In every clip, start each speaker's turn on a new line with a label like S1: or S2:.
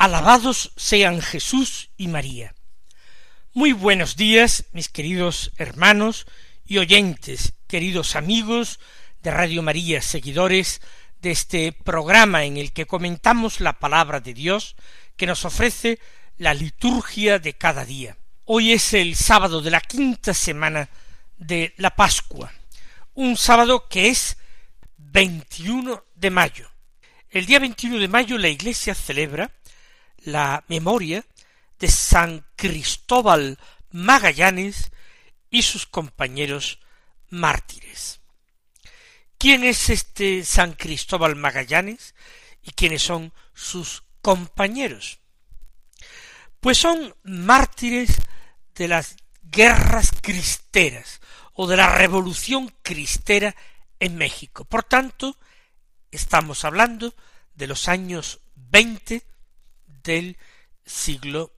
S1: Alabados sean Jesús y María. Muy buenos días, mis queridos hermanos y oyentes, queridos amigos de Radio María, seguidores de este programa en el que comentamos la palabra de Dios que nos ofrece la liturgia de cada día. Hoy es el sábado de la quinta semana de la Pascua, un sábado que es 21 de mayo. El día 21 de mayo la Iglesia celebra la memoria de San Cristóbal Magallanes y sus compañeros mártires. ¿Quién es este San Cristóbal Magallanes y quiénes son sus compañeros? Pues son mártires de las guerras cristeras o de la revolución cristera en México. Por tanto, estamos hablando de los años veinte del siglo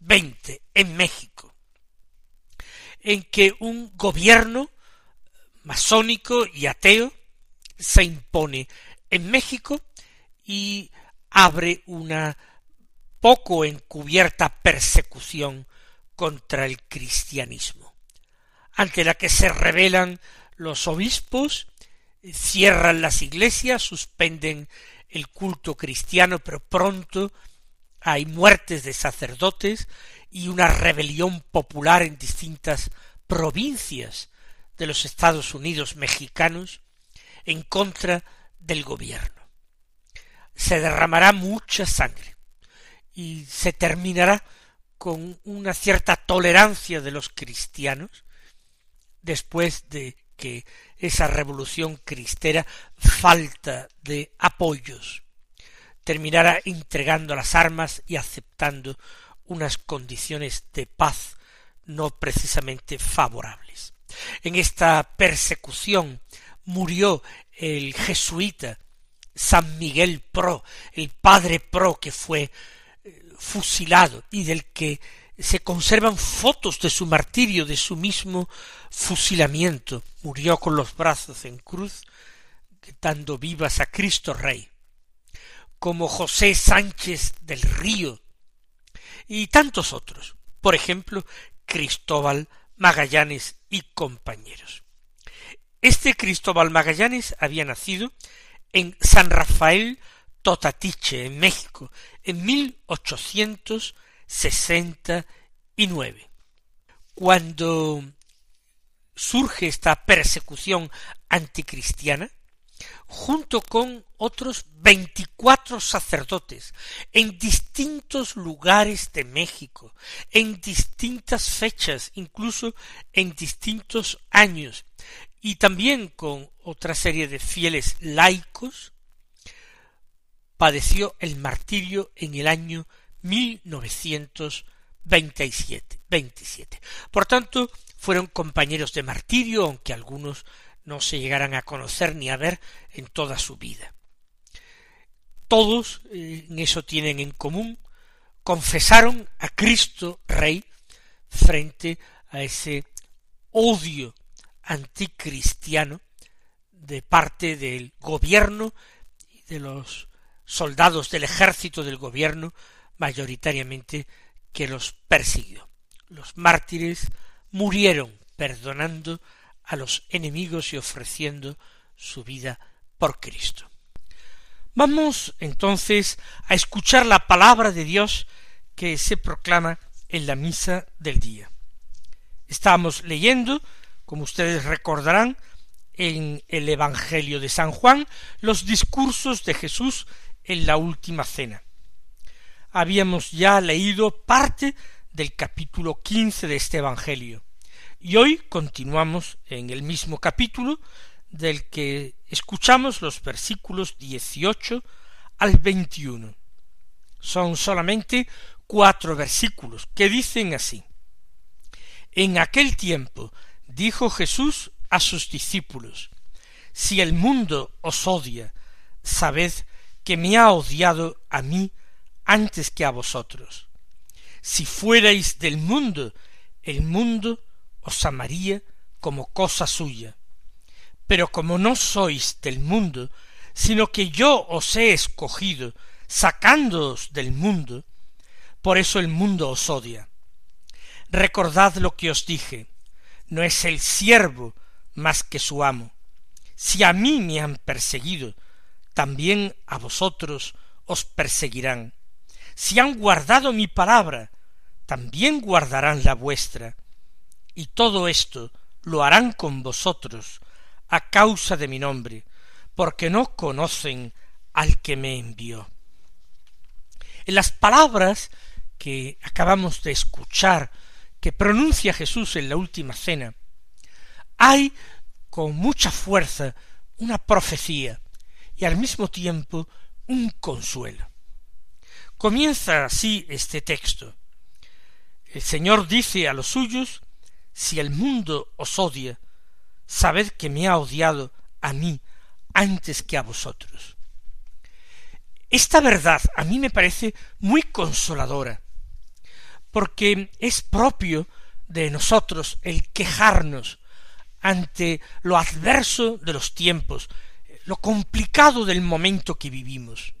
S1: XX en México, en que un gobierno masónico y ateo se impone en México y abre una poco encubierta persecución contra el cristianismo, ante la que se rebelan los obispos cierran las iglesias, suspenden el culto cristiano, pero pronto hay muertes de sacerdotes y una rebelión popular en distintas provincias de los Estados Unidos mexicanos en contra del gobierno. Se derramará mucha sangre y se terminará con una cierta tolerancia de los cristianos después de que esa revolución cristera falta de apoyos terminara entregando las armas y aceptando unas condiciones de paz no precisamente favorables. En esta persecución murió el jesuita San Miguel Pro, el padre Pro que fue eh, fusilado y del que se conservan fotos de su martirio, de su mismo fusilamiento. Murió con los brazos en cruz, dando vivas a Cristo Rey, como José Sánchez del Río y tantos otros. Por ejemplo, Cristóbal Magallanes y compañeros. Este Cristóbal Magallanes había nacido en San Rafael Totatiche, en México, en mil ochocientos sesenta y nueve. Cuando surge esta persecución anticristiana, junto con otros veinticuatro sacerdotes en distintos lugares de México, en distintas fechas, incluso en distintos años, y también con otra serie de fieles laicos, padeció el martirio en el año 1927. 27. Por tanto, fueron compañeros de martirio, aunque algunos no se llegaran a conocer ni a ver en toda su vida. Todos eh, en eso tienen en común, confesaron a Cristo Rey frente a ese odio anticristiano de parte del gobierno y de los soldados del ejército del gobierno mayoritariamente que los persiguió. Los mártires murieron perdonando a los enemigos y ofreciendo su vida por Cristo. Vamos entonces a escuchar la palabra de Dios que se proclama en la misa del día. Estamos leyendo, como ustedes recordarán, en el Evangelio de San Juan, los discursos de Jesús en la última cena habíamos ya leído parte del capítulo quince de este Evangelio, y hoy continuamos en el mismo capítulo del que escuchamos los versículos dieciocho al veintiuno. Son solamente cuatro versículos que dicen así. En aquel tiempo dijo Jesús a sus discípulos, Si el mundo os odia, sabed que me ha odiado a mí antes que a vosotros. Si fuerais del mundo, el mundo os amaría como cosa suya. Pero como no sois del mundo, sino que yo os he escogido, sacándoos del mundo, por eso el mundo os odia. Recordad lo que os dije, no es el siervo más que su amo. Si a mí me han perseguido, también a vosotros os perseguirán. Si han guardado mi palabra, también guardarán la vuestra. Y todo esto lo harán con vosotros, a causa de mi nombre, porque no conocen al que me envió. En las palabras que acabamos de escuchar, que pronuncia Jesús en la última cena, hay con mucha fuerza una profecía y al mismo tiempo un consuelo. Comienza así este texto. El Señor dice a los suyos, si el mundo os odia, sabed que me ha odiado a mí antes que a vosotros. Esta verdad a mí me parece muy consoladora, porque es propio de nosotros el quejarnos ante lo adverso de los tiempos, lo complicado del momento que vivimos.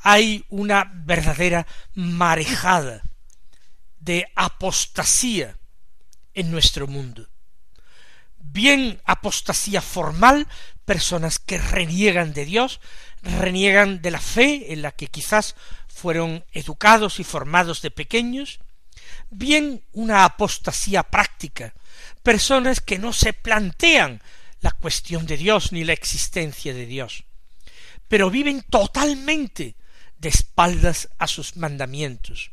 S1: Hay una verdadera marejada de apostasía en nuestro mundo. Bien apostasía formal, personas que reniegan de Dios, reniegan de la fe en la que quizás fueron educados y formados de pequeños, bien una apostasía práctica, personas que no se plantean la cuestión de Dios ni la existencia de Dios, pero viven totalmente de espaldas a sus mandamientos.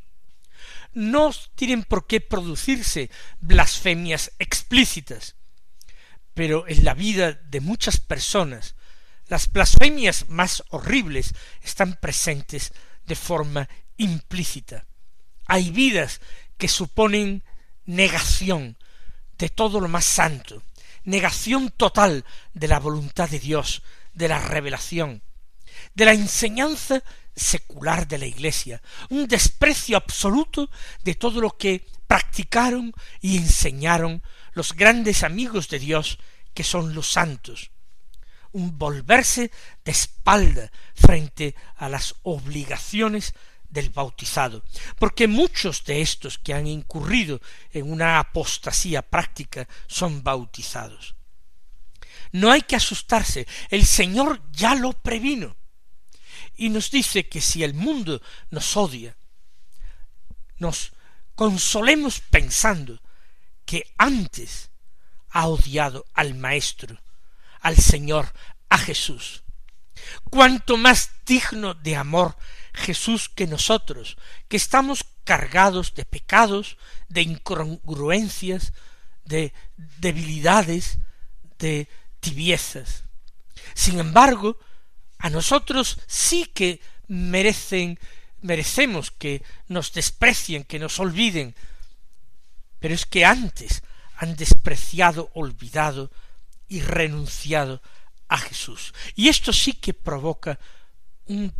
S1: No tienen por qué producirse blasfemias explícitas, pero en la vida de muchas personas las blasfemias más horribles están presentes de forma implícita. Hay vidas que suponen negación de todo lo más santo, negación total de la voluntad de Dios, de la revelación, de la enseñanza secular de la Iglesia, un desprecio absoluto de todo lo que practicaron y enseñaron los grandes amigos de Dios que son los santos, un volverse de espalda frente a las obligaciones del bautizado, porque muchos de estos que han incurrido en una apostasía práctica son bautizados. No hay que asustarse, el Señor ya lo previno y nos dice que si el mundo nos odia, nos consolemos pensando que antes ha odiado al Maestro, al Señor, a Jesús. Cuanto más digno de amor Jesús que nosotros, que estamos cargados de pecados, de incongruencias, de debilidades, de tibiezas. Sin embargo, a nosotros sí que merecen, merecemos que nos desprecien, que nos olviden, pero es que antes han despreciado, olvidado y renunciado a Jesús. Y esto sí que provoca un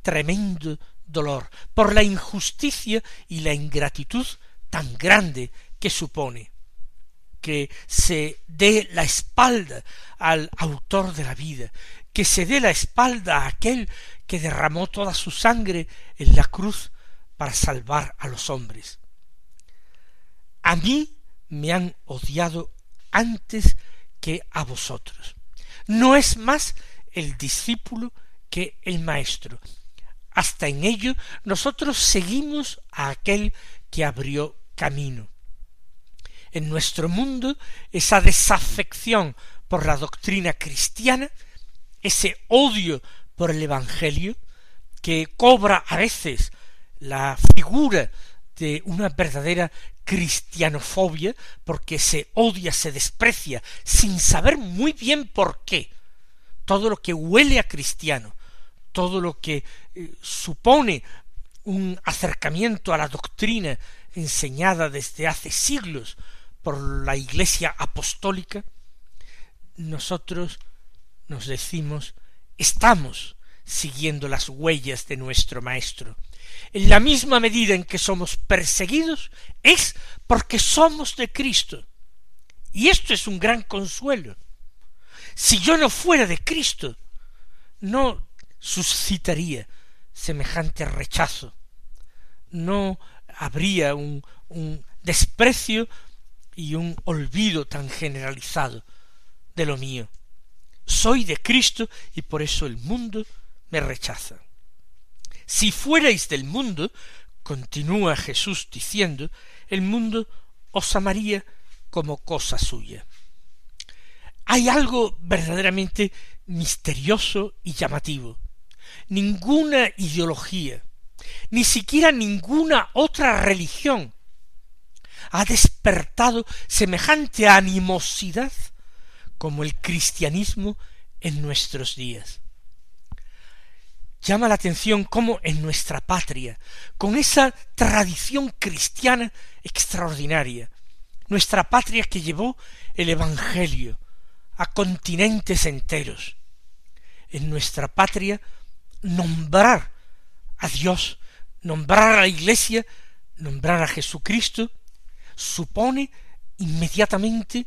S1: tremendo dolor por la injusticia y la ingratitud tan grande que supone que se dé la espalda al autor de la vida, que se dé la espalda a aquel que derramó toda su sangre en la cruz para salvar a los hombres. A mí me han odiado antes que a vosotros. No es más el discípulo que el Maestro. Hasta en ello nosotros seguimos a aquel que abrió camino. En nuestro mundo esa desafección por la doctrina cristiana, ese odio por el Evangelio, que cobra a veces la figura de una verdadera cristianofobia, porque se odia, se desprecia, sin saber muy bien por qué, todo lo que huele a cristiano, todo lo que eh, supone un acercamiento a la doctrina enseñada desde hace siglos por la Iglesia apostólica, nosotros nos decimos estamos siguiendo las huellas de nuestro Maestro. En la misma medida en que somos perseguidos es porque somos de Cristo. Y esto es un gran consuelo. Si yo no fuera de Cristo, no suscitaría semejante rechazo, no habría un, un desprecio y un olvido tan generalizado de lo mío. Soy de Cristo y por eso el mundo me rechaza. Si fuerais del mundo, continúa Jesús diciendo, el mundo os amaría como cosa suya. Hay algo verdaderamente misterioso y llamativo. Ninguna ideología, ni siquiera ninguna otra religión ha despertado semejante animosidad como el cristianismo en nuestros días. Llama la atención cómo en nuestra patria, con esa tradición cristiana extraordinaria, nuestra patria que llevó el Evangelio a continentes enteros, en nuestra patria nombrar a Dios, nombrar a la Iglesia, nombrar a Jesucristo, supone inmediatamente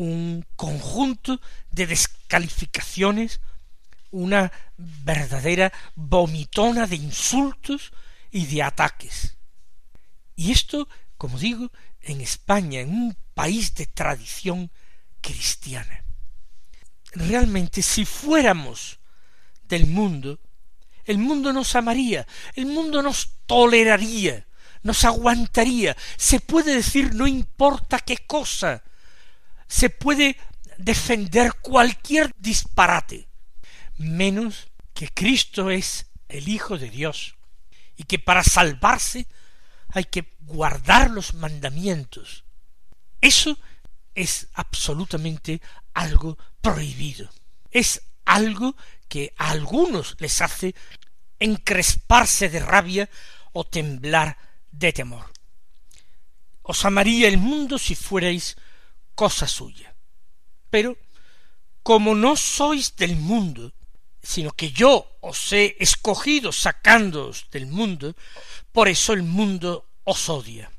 S1: un conjunto de descalificaciones, una verdadera vomitona de insultos y de ataques. Y esto, como digo, en España, en un país de tradición cristiana. Realmente, si fuéramos del mundo, el mundo nos amaría, el mundo nos toleraría, nos aguantaría, se puede decir no importa qué cosa, se puede defender cualquier disparate, menos que Cristo es el Hijo de Dios, y que para salvarse hay que guardar los mandamientos. Eso es absolutamente algo prohibido. Es algo que a algunos les hace encresparse de rabia o temblar de temor. Os amaría el mundo si fuerais cosa suya. Pero, como no sois del mundo, sino que yo os he escogido sacándoos del mundo, por eso el mundo os odia.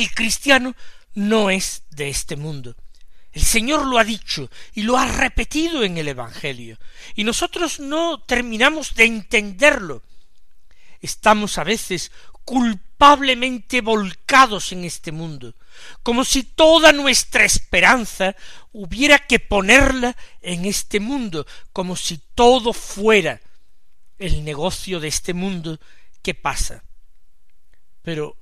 S1: El cristiano no es de este mundo. El Señor lo ha dicho y lo ha repetido en el Evangelio, y nosotros no terminamos de entenderlo. Estamos a veces culpablemente volcados en este mundo, como si toda nuestra esperanza hubiera que ponerla en este mundo, como si todo fuera el negocio de este mundo que pasa. Pero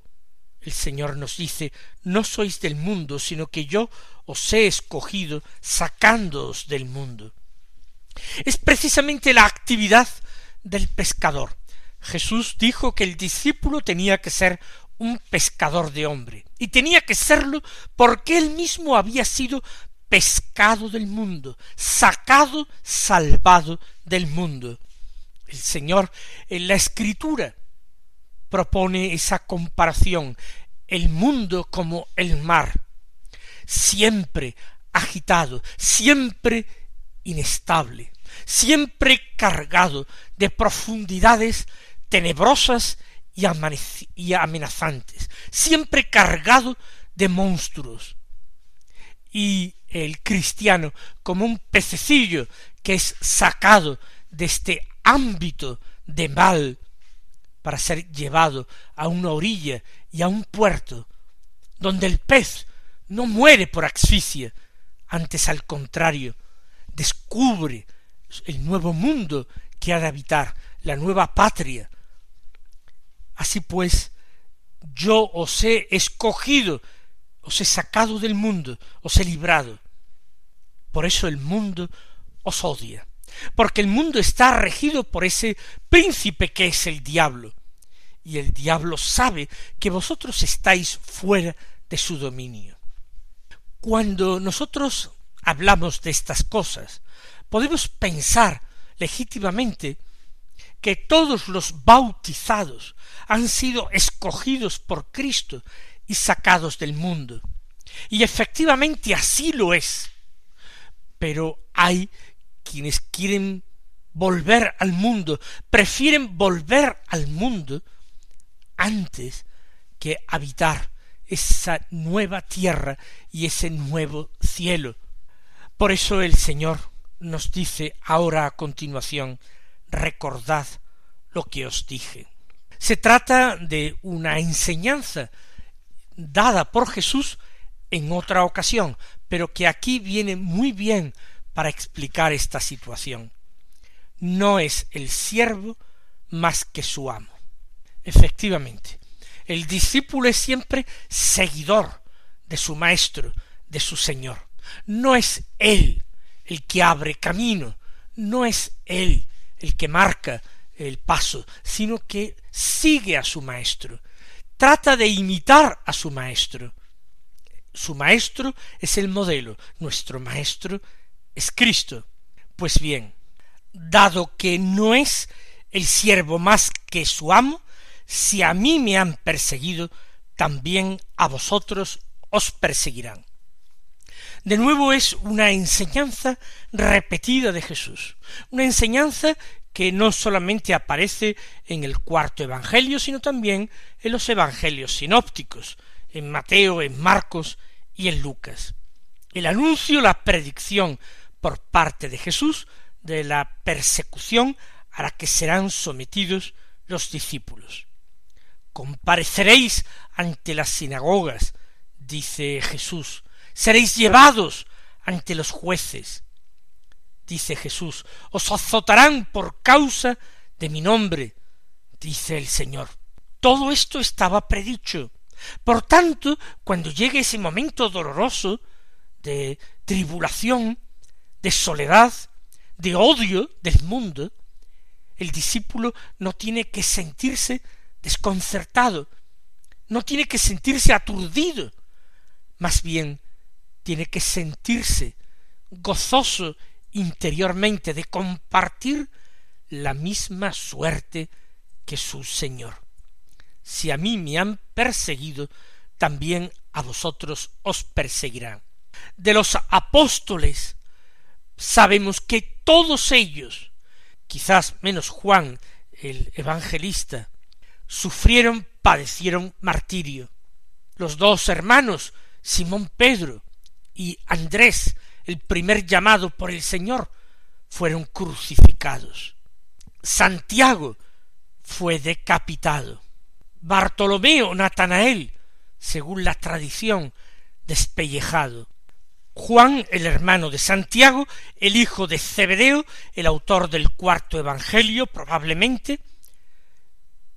S1: el Señor nos dice, no sois del mundo, sino que yo os he escogido sacándoos del mundo. Es precisamente la actividad del pescador. Jesús dijo que el discípulo tenía que ser un pescador de hombre, y tenía que serlo porque él mismo había sido pescado del mundo, sacado, salvado del mundo. El Señor en la Escritura propone esa comparación el mundo como el mar, siempre agitado, siempre inestable, siempre cargado de profundidades tenebrosas y, amenazantes, siempre cargado de monstruos. Y el cristiano, como un pececillo que es sacado de este ámbito de mal para ser llevado a una orilla y a un puerto, donde el pez no muere por asfixia, antes al contrario, descubre el nuevo mundo que ha de habitar, la nueva patria. Así pues, yo os he escogido, os he sacado del mundo, os he librado. Por eso el mundo os odia, porque el mundo está regido por ese príncipe que es el diablo, y el diablo sabe que vosotros estáis fuera de su dominio. Cuando nosotros hablamos de estas cosas, podemos pensar legítimamente que todos los bautizados han sido escogidos por Cristo y sacados del mundo. Y efectivamente así lo es. Pero hay quienes quieren volver al mundo, prefieren volver al mundo antes que habitar esa nueva tierra y ese nuevo cielo. Por eso el Señor nos dice ahora a continuación, recordad lo que os dije. Se trata de una enseñanza dada por Jesús en otra ocasión, pero que aquí viene muy bien para explicar esta situación. No es el siervo más que su amo. Efectivamente, el discípulo es siempre seguidor de su maestro, de su señor. No es él el que abre camino, no es él el que marca el paso, sino que sigue a su maestro, trata de imitar a su maestro. Su maestro es el modelo, nuestro maestro es Cristo. Pues bien, dado que no es el siervo más que su amo, si a mí me han perseguido, también a vosotros os perseguirán. De nuevo es una enseñanza repetida de Jesús, una enseñanza que no solamente aparece en el cuarto Evangelio, sino también en los Evangelios sinópticos, en Mateo, en Marcos y en Lucas. El anuncio, la predicción por parte de Jesús de la persecución a la que serán sometidos los discípulos compareceréis ante las sinagogas, dice Jesús, seréis llevados ante los jueces, dice Jesús, os azotarán por causa de mi nombre, dice el Señor. Todo esto estaba predicho. Por tanto, cuando llegue ese momento doloroso de tribulación, de soledad, de odio del mundo, el discípulo no tiene que sentirse desconcertado, no tiene que sentirse aturdido, más bien tiene que sentirse gozoso interiormente de compartir la misma suerte que su Señor. Si a mí me han perseguido, también a vosotros os perseguirán. De los apóstoles sabemos que todos ellos, quizás menos Juan el evangelista, sufrieron, padecieron martirio. Los dos hermanos, Simón Pedro y Andrés, el primer llamado por el Señor, fueron crucificados. Santiago fue decapitado. Bartolomeo Natanael, según la tradición, despellejado. Juan, el hermano de Santiago, el hijo de Zebedeo, el autor del cuarto Evangelio, probablemente,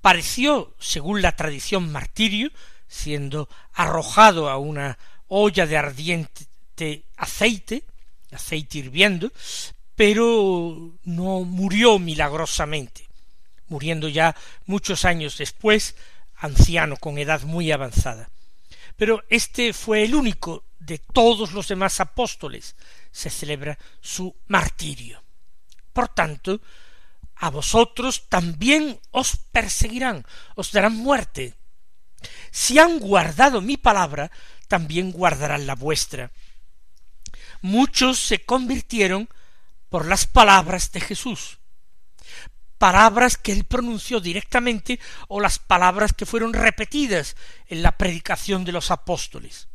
S1: pareció, según la tradición, martirio, siendo arrojado a una olla de ardiente aceite, aceite hirviendo, pero no murió milagrosamente, muriendo ya muchos años después, anciano con edad muy avanzada. Pero este fue el único de todos los demás apóstoles, se celebra su martirio. Por tanto, a vosotros también os perseguirán, os darán muerte. si han guardado mi palabra, también guardarán la vuestra. Muchos se convirtieron por las palabras de Jesús, palabras que él pronunció directamente o las palabras que fueron repetidas en la predicación de los apóstoles.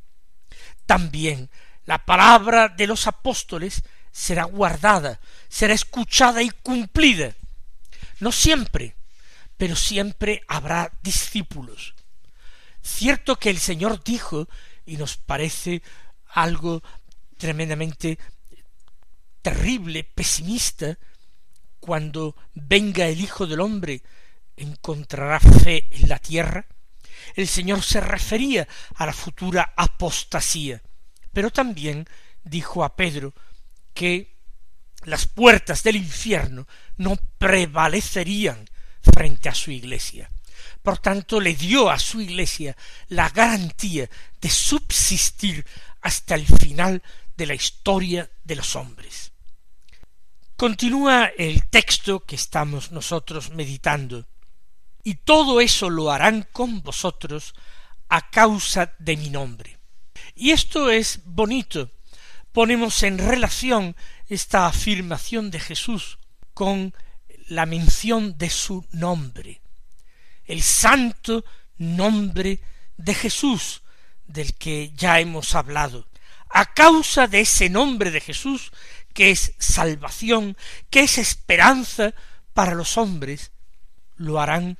S1: También la palabra de los apóstoles será guardada, será escuchada y cumplida. No siempre, pero siempre habrá discípulos. Cierto que el Señor dijo, y nos parece algo tremendamente terrible, pesimista, cuando venga el Hijo del Hombre, encontrará fe en la tierra. El Señor se refería a la futura apostasía, pero también dijo a Pedro que las puertas del infierno no prevalecerían frente a su iglesia. Por tanto, le dio a su iglesia la garantía de subsistir hasta el final de la historia de los hombres. Continúa el texto que estamos nosotros meditando. Y todo eso lo harán con vosotros a causa de mi nombre. Y esto es bonito. Ponemos en relación esta afirmación de Jesús con la mención de su nombre, el santo nombre de Jesús, del que ya hemos hablado. A causa de ese nombre de Jesús, que es salvación, que es esperanza para los hombres, lo harán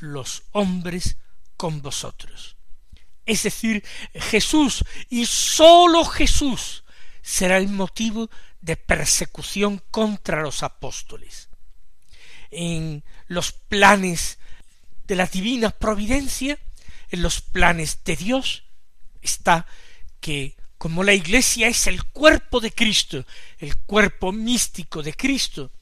S1: los hombres con vosotros. Es decir, Jesús y sólo Jesús será el motivo de persecución contra los apóstoles. En los planes de la divina providencia, en los planes de Dios, está que como la Iglesia es el cuerpo de Cristo, el cuerpo místico de Cristo,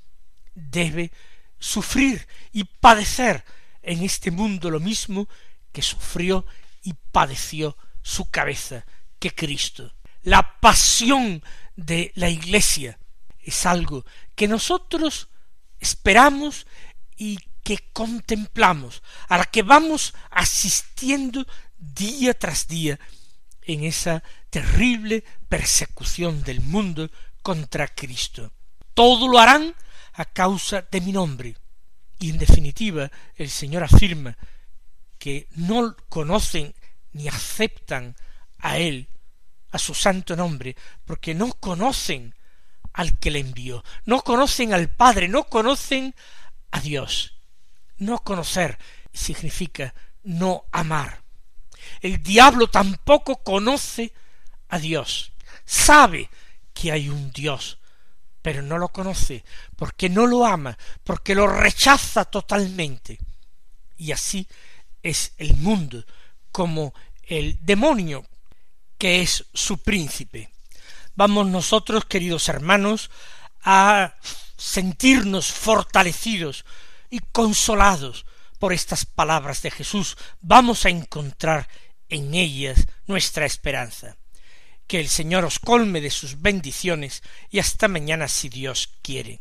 S1: debe sufrir y padecer en este mundo lo mismo que sufrió y padeció su cabeza, que Cristo. La pasión de la Iglesia es algo que nosotros esperamos y que contemplamos, a la que vamos asistiendo día tras día en esa terrible persecución del mundo contra Cristo. Todo lo harán a causa de mi nombre. Y en definitiva, el Señor afirma que no conocen ni aceptan a Él, a su santo nombre, porque no conocen al que le envió, no conocen al Padre, no conocen a Dios. No conocer significa no amar. El diablo tampoco conoce a Dios. Sabe que hay un Dios, pero no lo conoce, porque no lo ama, porque lo rechaza totalmente. Y así es el mundo, como el demonio, que es su príncipe. Vamos nosotros, queridos hermanos, a sentirnos fortalecidos y consolados por estas palabras de Jesús. Vamos a encontrar en ellas nuestra esperanza. Que el Señor os colme de sus bendiciones y hasta mañana si Dios quiere.